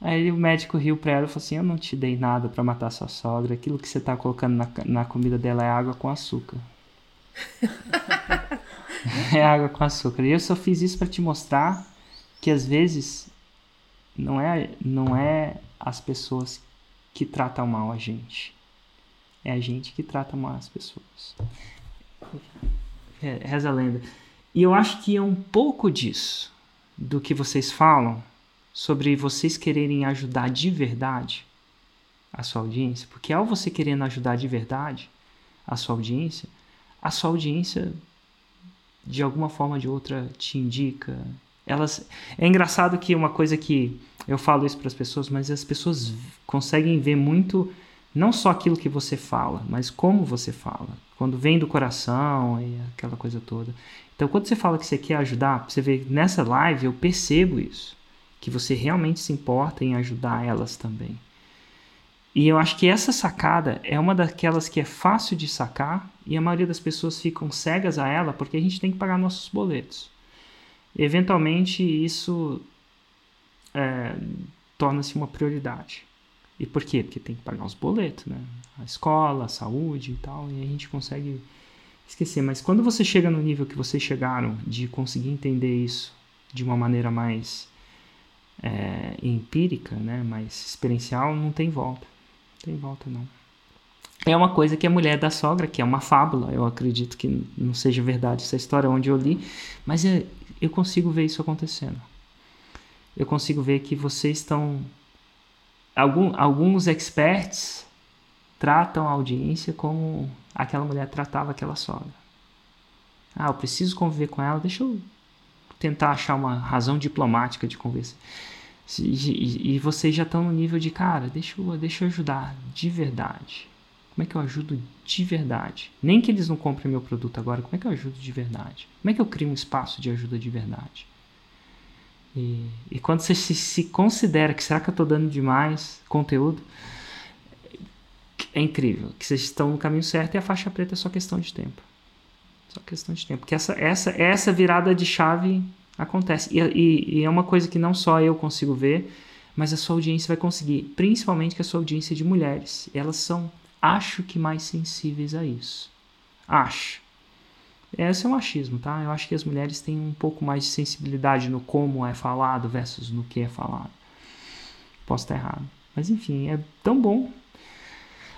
Aí o médico riu pra ela e falou assim: Eu não te dei nada para matar sua sogra. Aquilo que você tá colocando na, na comida dela é água com açúcar. (laughs) é água com açúcar. E eu só fiz isso para te mostrar que às vezes não é, não é as pessoas que tratam mal a gente. É a gente que trata mal as pessoas. Reza a lenda. E eu acho que é um pouco disso do que vocês falam sobre vocês quererem ajudar de verdade a sua audiência, porque ao você querendo ajudar de verdade a sua audiência, a sua audiência de alguma forma ou de outra te indica. Elas é engraçado que uma coisa que eu falo isso para as pessoas, mas as pessoas conseguem ver muito não só aquilo que você fala, mas como você fala. Quando vem do coração e aquela coisa toda. Então, quando você fala que você quer ajudar, você vê nessa live eu percebo isso, que você realmente se importa em ajudar elas também. E eu acho que essa sacada é uma daquelas que é fácil de sacar e a maioria das pessoas ficam cegas a ela porque a gente tem que pagar nossos boletos. Eventualmente, isso é, torna-se uma prioridade. E por quê? Porque tem que pagar os boletos, né? A escola, a saúde e tal, e a gente consegue esquecer. Mas quando você chega no nível que vocês chegaram de conseguir entender isso de uma maneira mais é, empírica, né? mais experiencial, não tem volta. Não tem volta, não. É uma coisa que a mulher da sogra, que é uma fábula, eu acredito que não seja verdade essa história onde eu li, mas é, eu consigo ver isso acontecendo eu consigo ver que vocês estão. Algum, alguns experts tratam a audiência como aquela mulher tratava aquela sogra. Ah, eu preciso conviver com ela, deixa eu tentar achar uma razão diplomática de conversa. E, e vocês já estão no nível de, cara, deixa eu, deixa eu ajudar de verdade. Como é que eu ajudo de verdade? Nem que eles não comprem meu produto agora, como é que eu ajudo de verdade? Como é que eu crio um espaço de ajuda de verdade? E, e quando você se, se, considera que será que eu estou dando demais conteúdo, é incrível que vocês estão no caminho certo e a faixa preta é só questão de tempo. Só questão de tempo. Porque essa, essa, essa virada de chave acontece. E, e, e é uma coisa que não só eu consigo ver, mas a sua audiência vai conseguir. Principalmente que a sua audiência é de mulheres. Elas são, acho que, mais sensíveis a isso. Acho. Esse é um machismo, tá? Eu acho que as mulheres têm um pouco mais de sensibilidade no como é falado versus no que é falado. Posso estar errado. Mas enfim, é tão bom.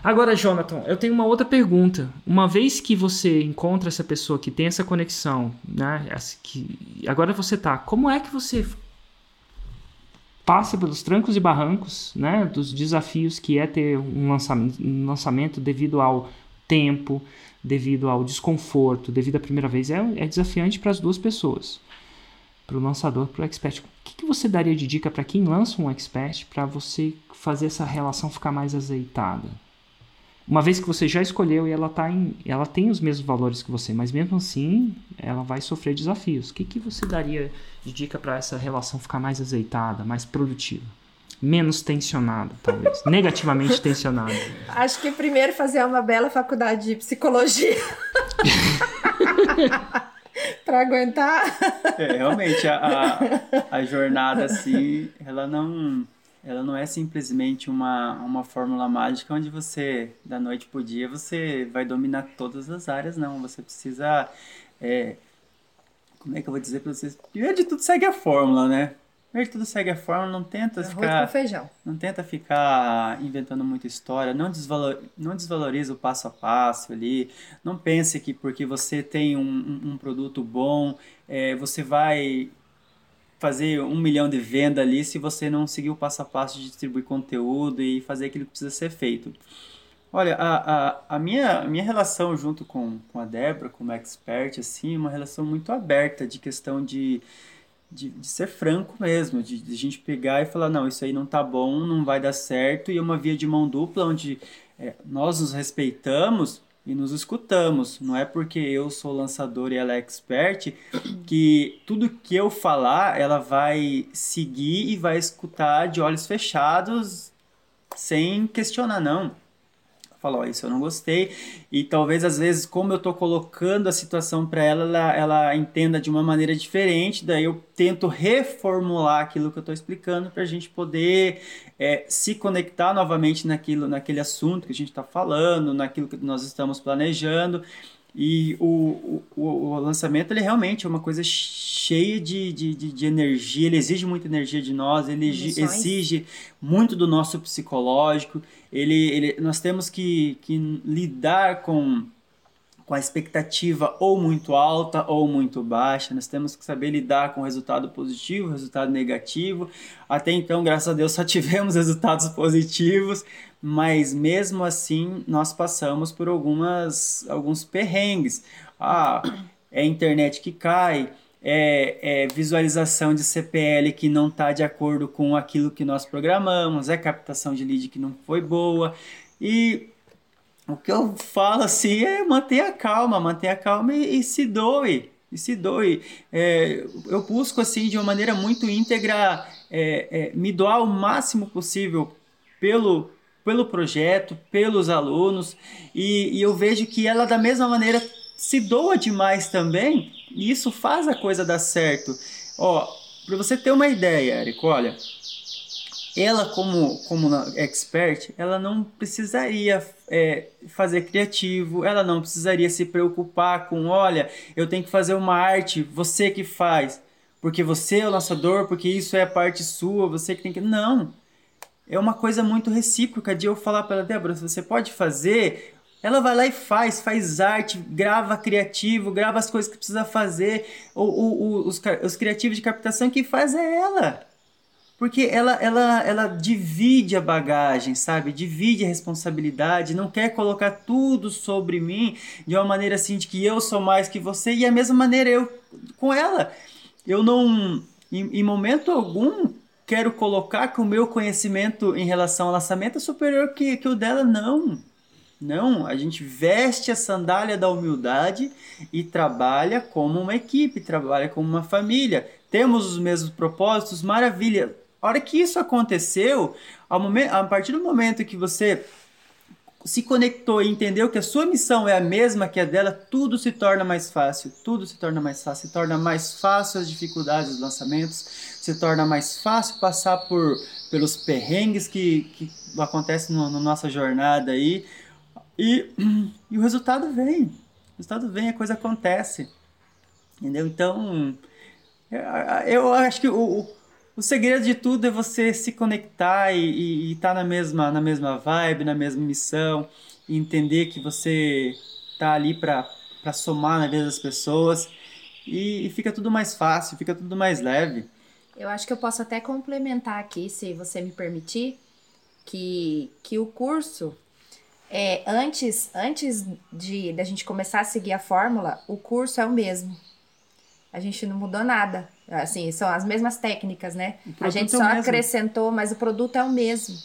Agora, Jonathan, eu tenho uma outra pergunta. Uma vez que você encontra essa pessoa que tem essa conexão, né? Que agora você tá. Como é que você passa pelos trancos e barrancos, né? Dos desafios que é ter um lançamento, um lançamento devido ao tempo, devido ao desconforto, devido à primeira vez, é, é desafiante para as duas pessoas, para o lançador, para o expert. O que, que você daria de dica para quem lança um expert para você fazer essa relação ficar mais azeitada? Uma vez que você já escolheu e ela, tá em, ela tem os mesmos valores que você, mas mesmo assim ela vai sofrer desafios. O que, que você daria de dica para essa relação ficar mais azeitada, mais produtiva? menos tensionado, talvez. (laughs) Negativamente tensionado. Acho que primeiro fazer uma bela faculdade de psicologia. (laughs) para aguentar. É, realmente, a, a, a, jornada, assim, ela não, ela não é simplesmente uma, uma fórmula mágica onde você, da noite pro dia, você vai dominar todas as áreas, não. Você precisa. É, como é que eu vou dizer para vocês? Primeiro de tudo, segue a fórmula, né? Primeiro tudo segue a forma, não tenta Arroz ficar. Com feijão. Não tenta ficar inventando muita história, não, desvalor, não desvaloriza o passo a passo ali. Não pense que porque você tem um, um, um produto bom, é, você vai fazer um milhão de venda ali se você não seguir o passo a passo de distribuir conteúdo e fazer aquilo que precisa ser feito. Olha, a, a, a, minha, a minha relação junto com, com a Débora, como expert, assim, é uma relação muito aberta de questão de, de, de ser franco mesmo, de, de, a gente pegar e falar, não, isso aí não tá bom, não vai dar certo, e é uma via de mão dupla onde é, nós nos respeitamos e nos escutamos. Não é porque eu sou lançador e ela é expert (coughs) que tudo que eu falar ela vai seguir e vai escutar de olhos fechados sem questionar, não fala, ó, isso eu não gostei. E talvez às vezes, como eu tô colocando a situação para ela, ela, ela entenda de uma maneira diferente, daí eu tento reformular aquilo que eu tô explicando para a gente poder é, se conectar novamente naquilo, naquele assunto que a gente está falando, naquilo que nós estamos planejando. E o, o, o, lançamento ele realmente é uma coisa cheia de, de, de, energia, ele exige muita energia de nós, ele exige muito do nosso psicológico, ele, ele, nós temos que, que lidar com, com a expectativa ou muito alta ou muito baixa, nós temos que saber lidar com resultado positivo, resultado negativo. Até então, graças a Deus, só (laughs) tivemos resultados positivos, mas mesmo assim nós passamos por algumas alguns perrengues. Ah, é internet que cai, é, é visualização de CPL que não está de acordo com aquilo que nós programamos, é captação de lead que não foi boa. E o que eu falo assim é manter a calma, manter a calma e, e se doe. E se doe. É, eu busco assim de uma maneira muito íntegra é, é me doar o máximo possível pelo, pelo projeto, pelos alunos, e, e eu vejo que ela, da mesma maneira, se doa demais também, e isso faz a coisa dar certo. Ó, para você ter uma ideia, Érico, olha, ela como, como expert, ela não precisaria é, fazer criativo, ela não precisaria se preocupar com, olha, eu tenho que fazer uma arte, você que faz, porque você é o lançador, porque isso é a parte sua, você que tem que... Não, é uma coisa muito recíproca de eu falar para ela, Débora, você pode fazer, ela vai lá e faz, faz arte, grava criativo, grava as coisas que precisa fazer. O, o, o, os, os criativos de captação que faz é ela. Porque ela, ela, ela divide a bagagem, sabe? Divide a responsabilidade, não quer colocar tudo sobre mim de uma maneira assim de que eu sou mais que você e a mesma maneira eu com ela. Eu não, em, em momento algum, quero colocar que o meu conhecimento em relação ao lançamento é superior que, que o dela, não. Não, a gente veste a sandália da humildade e trabalha como uma equipe, trabalha como uma família. Temos os mesmos propósitos, maravilha. A hora que isso aconteceu, a partir do momento que você se conectou e entendeu que a sua missão é a mesma que a dela, tudo se torna mais fácil. Tudo se torna mais fácil. Se torna mais fácil as dificuldades dos lançamentos, se torna mais fácil passar por pelos perrengues que, que acontecem na no, no nossa jornada aí. E, (clears throat) e o resultado vem. O resultado vem, a coisa acontece. Entendeu? Então, eu acho que o, o segredo de tudo é você se conectar e estar tá na mesma, na mesma vibe, na mesma missão, e entender que você tá ali para somar na vida das pessoas e, e fica tudo mais fácil, fica tudo mais leve. Eu acho que eu posso até complementar aqui, se você me permitir, que, que o curso, é, antes, antes de, de a gente começar a seguir a fórmula, o curso é o mesmo. A gente não mudou nada. Assim, são as mesmas técnicas, né? A gente é só é acrescentou, mas o produto é o mesmo.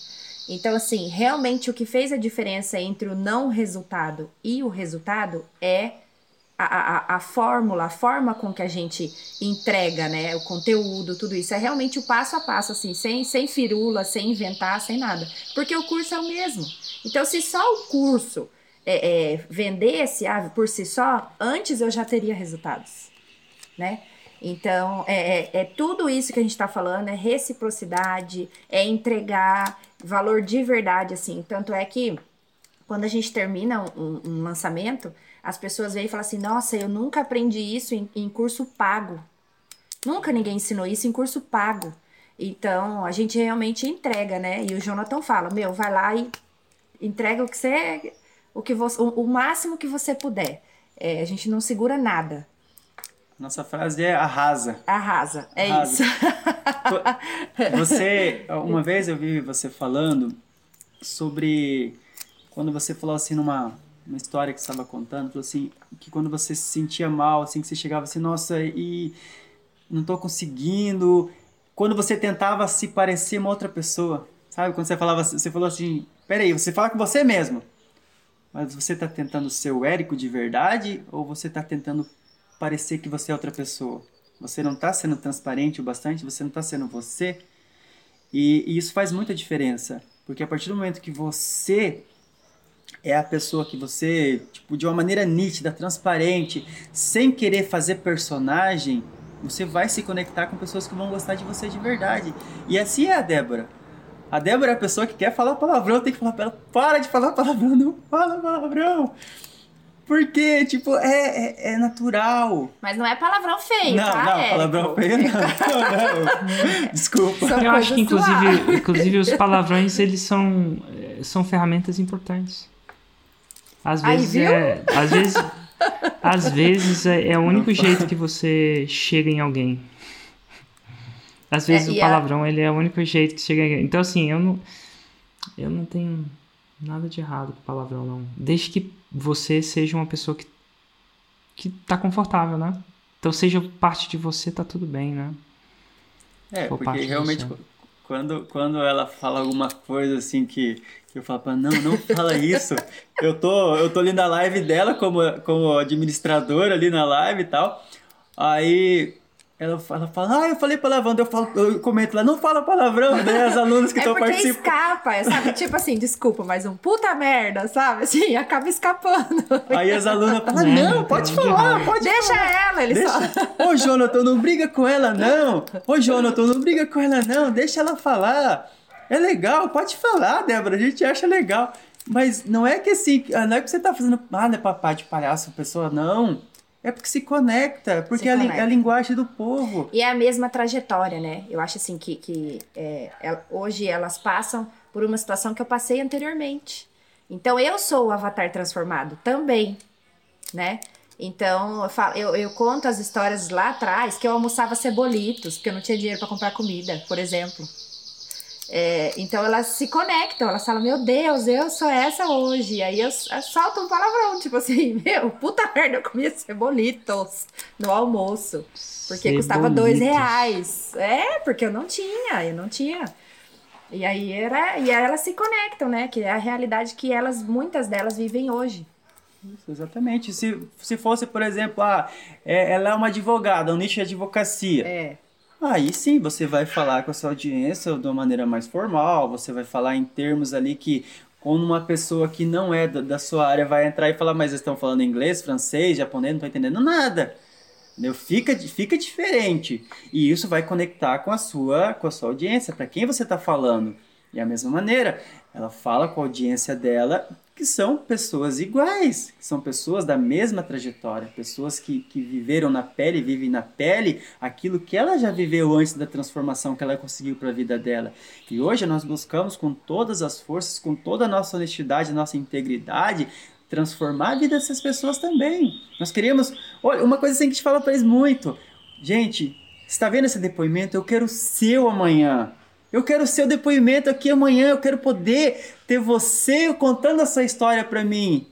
Então, assim, realmente o que fez a diferença entre o não resultado e o resultado é a, a, a fórmula, a forma com que a gente entrega, né? O conteúdo, tudo isso. É realmente o passo a passo, assim, sem, sem firula, sem inventar, sem nada. Porque o curso é o mesmo. Então, se só o curso é, é, vendesse ah, por si só, antes eu já teria resultados, né? Então, é, é, é tudo isso que a gente está falando, é reciprocidade, é entregar valor de verdade, assim. Tanto é que quando a gente termina um, um lançamento, as pessoas vêm e falam assim: Nossa, eu nunca aprendi isso em, em curso pago. Nunca ninguém ensinou isso em curso pago. Então, a gente realmente entrega, né? E o Jonathan fala: Meu, vai lá e entrega o que você. O, que você, o, o máximo que você puder. É, a gente não segura nada. Nossa frase é arrasa. Arrasa, é arrasa. isso. Você, uma vez eu vi você falando sobre quando você falou assim numa uma história que você estava contando, falou assim, que quando você se sentia mal, assim, que você chegava assim, nossa, e não estou conseguindo. Quando você tentava se parecer uma outra pessoa, sabe? Quando você falava, você falou assim, peraí, você fala com você mesmo, mas você está tentando ser o Érico de verdade ou você está tentando parecer que você é outra pessoa? Você não está sendo transparente o bastante, você não está sendo você. E, e isso faz muita diferença, porque a partir do momento que você é a pessoa que você, tipo, de uma maneira nítida, transparente, sem querer fazer personagem, você vai se conectar com pessoas que vão gostar de você de verdade. E assim é a Débora. A Débora é a pessoa que quer falar palavrão, tem que falar pra ela, para de falar palavrão, não fala palavrão. Porque, tipo, é, é, é, natural. Mas não é palavrão feio, não, tá? Não, é, palavrão feio não. (laughs) não, não. Desculpa. Eu acho que, inclusive, inclusive, os palavrões, eles são, eh, são ferramentas importantes. Às vezes Aí, é. Às vezes, (laughs) às vezes é, é o único jeito que você chega em alguém. Às vezes é, o palavrão a... ele é o único jeito que chega em alguém. Então assim, eu não. Eu não tenho nada de errado com palavrão, não. Desde que você seja uma pessoa que, que tá confortável, né? Então seja parte de você, tá tudo bem, né? É, porque realmente quando, quando ela fala alguma coisa assim que, que eu falo pra não, não fala isso. eu tô, eu tô ali na live dela como, como administradora ali na live e tal. Aí ela fala, fala, ah, eu falei palavrão, eu, falo, eu comento lá, não fala palavrão, né? As alunas que estão é participando. escapa, sabe? (laughs) Tipo assim, desculpa, mas um puta merda, sabe? Assim, acaba escapando. Aí as alunas falam, não, pode falar, pode Deixa falar. ela, ele deixa... só... Ô, Jonathan, não briga com ela, não. Ô, Jonathan, não briga com ela, não. Deixa ela falar. É legal, pode falar, Débora, a gente acha legal. Mas não é que assim, não é que você tá fazendo, ah, não é papai de palhaço, pessoa, não. É porque se conecta, porque se é, conecta. a, linguagem do povo. E é a mesma trajetória, né? Eu acho assim que, que é, hoje elas passam por uma situação que eu passei anteriormente. Então eu sou o avatar transformado também, né? Então eu, falo, eu, eu conto as histórias lá atrás que eu almoçava cebolitos, porque eu não tinha dinheiro para comprar comida, por exemplo. É, então elas se conectam, elas falam, meu Deus, eu sou essa hoje. Aí eu, eu solto um palavrão, tipo assim, (laughs) meu, puta merda, eu comia cebolitos no almoço. Porque cebolitos. custava dois reais. É, porque eu não tinha, eu não tinha. E aí era. E aí elas se conectam, né? Que é a realidade que elas, muitas delas, vivem hoje. Isso, exatamente. Se, se fosse, por exemplo, ah, é, ela é uma advogada, um nicho de advocacia. É. Aí sim, você vai falar com a sua audiência de uma maneira mais formal, você vai falar em termos ali que quando uma pessoa que não é da, da sua área vai entrar e falar, mas eles estão falando inglês, francês, japonês, não estou entendendo nada. Entendeu? Fica, fica diferente. E isso vai conectar com a sua, com a sua audiência, para quem você está falando. E a mesma maneira, ela fala com a audiência dela que são pessoas iguais, que são pessoas da mesma trajetória, pessoas que, que viveram na pele, vivem na pele aquilo que ela já viveu antes da transformação que ela conseguiu para a vida dela. E hoje nós buscamos com todas as forças, com toda a nossa honestidade, nossa integridade, transformar a vida dessas pessoas também. Nós queremos. Olha, uma coisa assim que a gente fala para eles muito. Gente, está vendo esse depoimento? Eu quero o seu amanhã. Eu quero o seu depoimento aqui amanhã, eu quero poder ter você contando essa história para mim.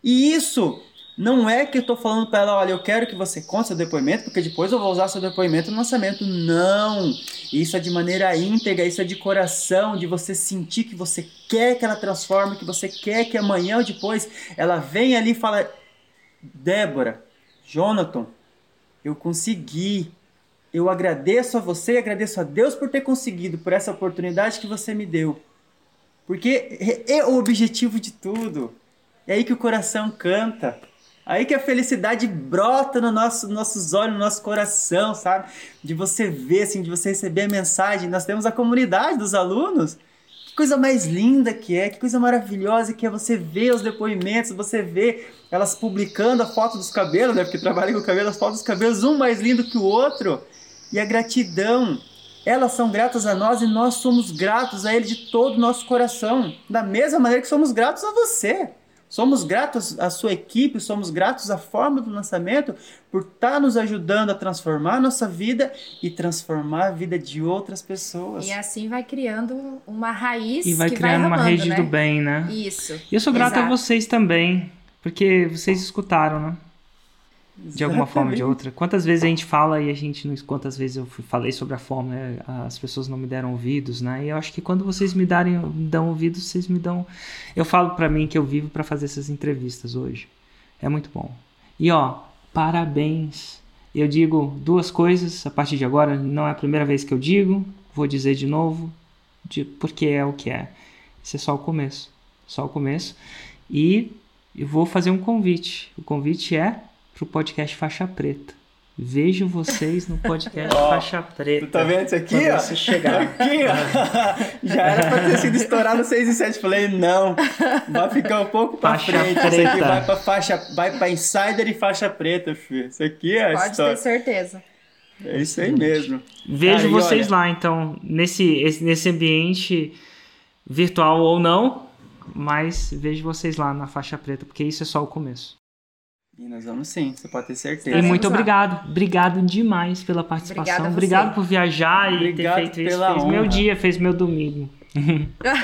E isso não é que eu estou falando para ela, olha, eu quero que você conte seu depoimento, porque depois eu vou usar seu depoimento no lançamento. Não! Isso é de maneira íntegra, isso é de coração, de você sentir que você quer que ela transforme, que você quer que amanhã ou depois ela venha ali e fala: Débora, Jonathan, eu consegui eu agradeço a você agradeço a Deus por ter conseguido, por essa oportunidade que você me deu. Porque é, é o objetivo de tudo. É aí que o coração canta. Aí que a felicidade brota no nosso, nossos olhos, no nosso coração, sabe? De você ver, assim, de você receber a mensagem. Nós temos a comunidade dos alunos. Que coisa mais linda que é, que coisa maravilhosa que é você ver os depoimentos, você ver elas publicando a foto dos cabelos, né? Porque trabalham com cabelo, as fotos dos cabelos, um mais lindo que o outro e a gratidão. Elas são gratas a nós e nós somos gratos a Ele de todo o nosso coração, da mesma maneira que somos gratos a você. Somos gratos à sua equipe, somos gratos à forma do lançamento por estar tá nos ajudando a transformar a nossa vida e transformar a vida de outras pessoas. E assim vai criando uma raiz e vai que criando vai uma rede né? do bem, né? Isso. E eu sou grato Exato. a vocês também, porque vocês escutaram, né? De alguma forma ou de outra. Quantas vezes a gente fala e a gente não. Quantas vezes eu falei sobre a fórmula, né? as pessoas não me deram ouvidos, né? E eu acho que quando vocês me darem, me dão ouvidos, vocês me dão. Eu falo pra mim que eu vivo pra fazer essas entrevistas hoje. É muito bom. E ó, parabéns. Eu digo duas coisas a partir de agora, não é a primeira vez que eu digo, vou dizer de novo, de, porque é o que é. Isso é só o começo. Só o começo. E eu vou fazer um convite. O convite é pro podcast Faixa Preta. Vejo vocês no podcast (laughs) Ó, Faixa Preta. Tu tá vendo isso aqui, Quando ó? você chegar. (laughs) Aqui, ó. (laughs) Já era pra ter sido estourado 6 e 7. Falei, não. Vai ficar um pouco pra Faixa frente. Isso aqui preta. vai pra faixa, vai pra insider e faixa preta, filho. Isso aqui é Pode história. ter certeza. É isso aí mesmo. Vejo Aí, vocês olha. lá, então, nesse, esse- nesse ambiente virtual ou não, mas vejo vocês lá na faixa preta, porque isso é só o começo. E nós vamos sim, você pode ter E certeza. Estaremos muito obrigado, obrigado demais pela participação. Obrigada. Obrigado por viajar e Obrigado ter feito isso. pela Fez meu honra. dia, fez meu domingo. (laughs)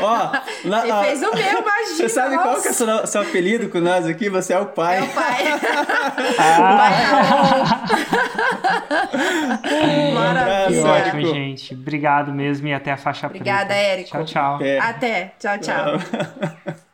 Ó, lá, E fez o meu, imagina. Você sabe qual nossa. que é o seu, seu apelido com nós aqui? Você é o pai. É o pai. (laughs) Ah, Maravilha. que ótimo, gente. Obrigado mesmo e até a faixa Obrigada, preta. Érico. Tchau, tchau. É. Até. Tchau, tchau. Tchau. (laughs)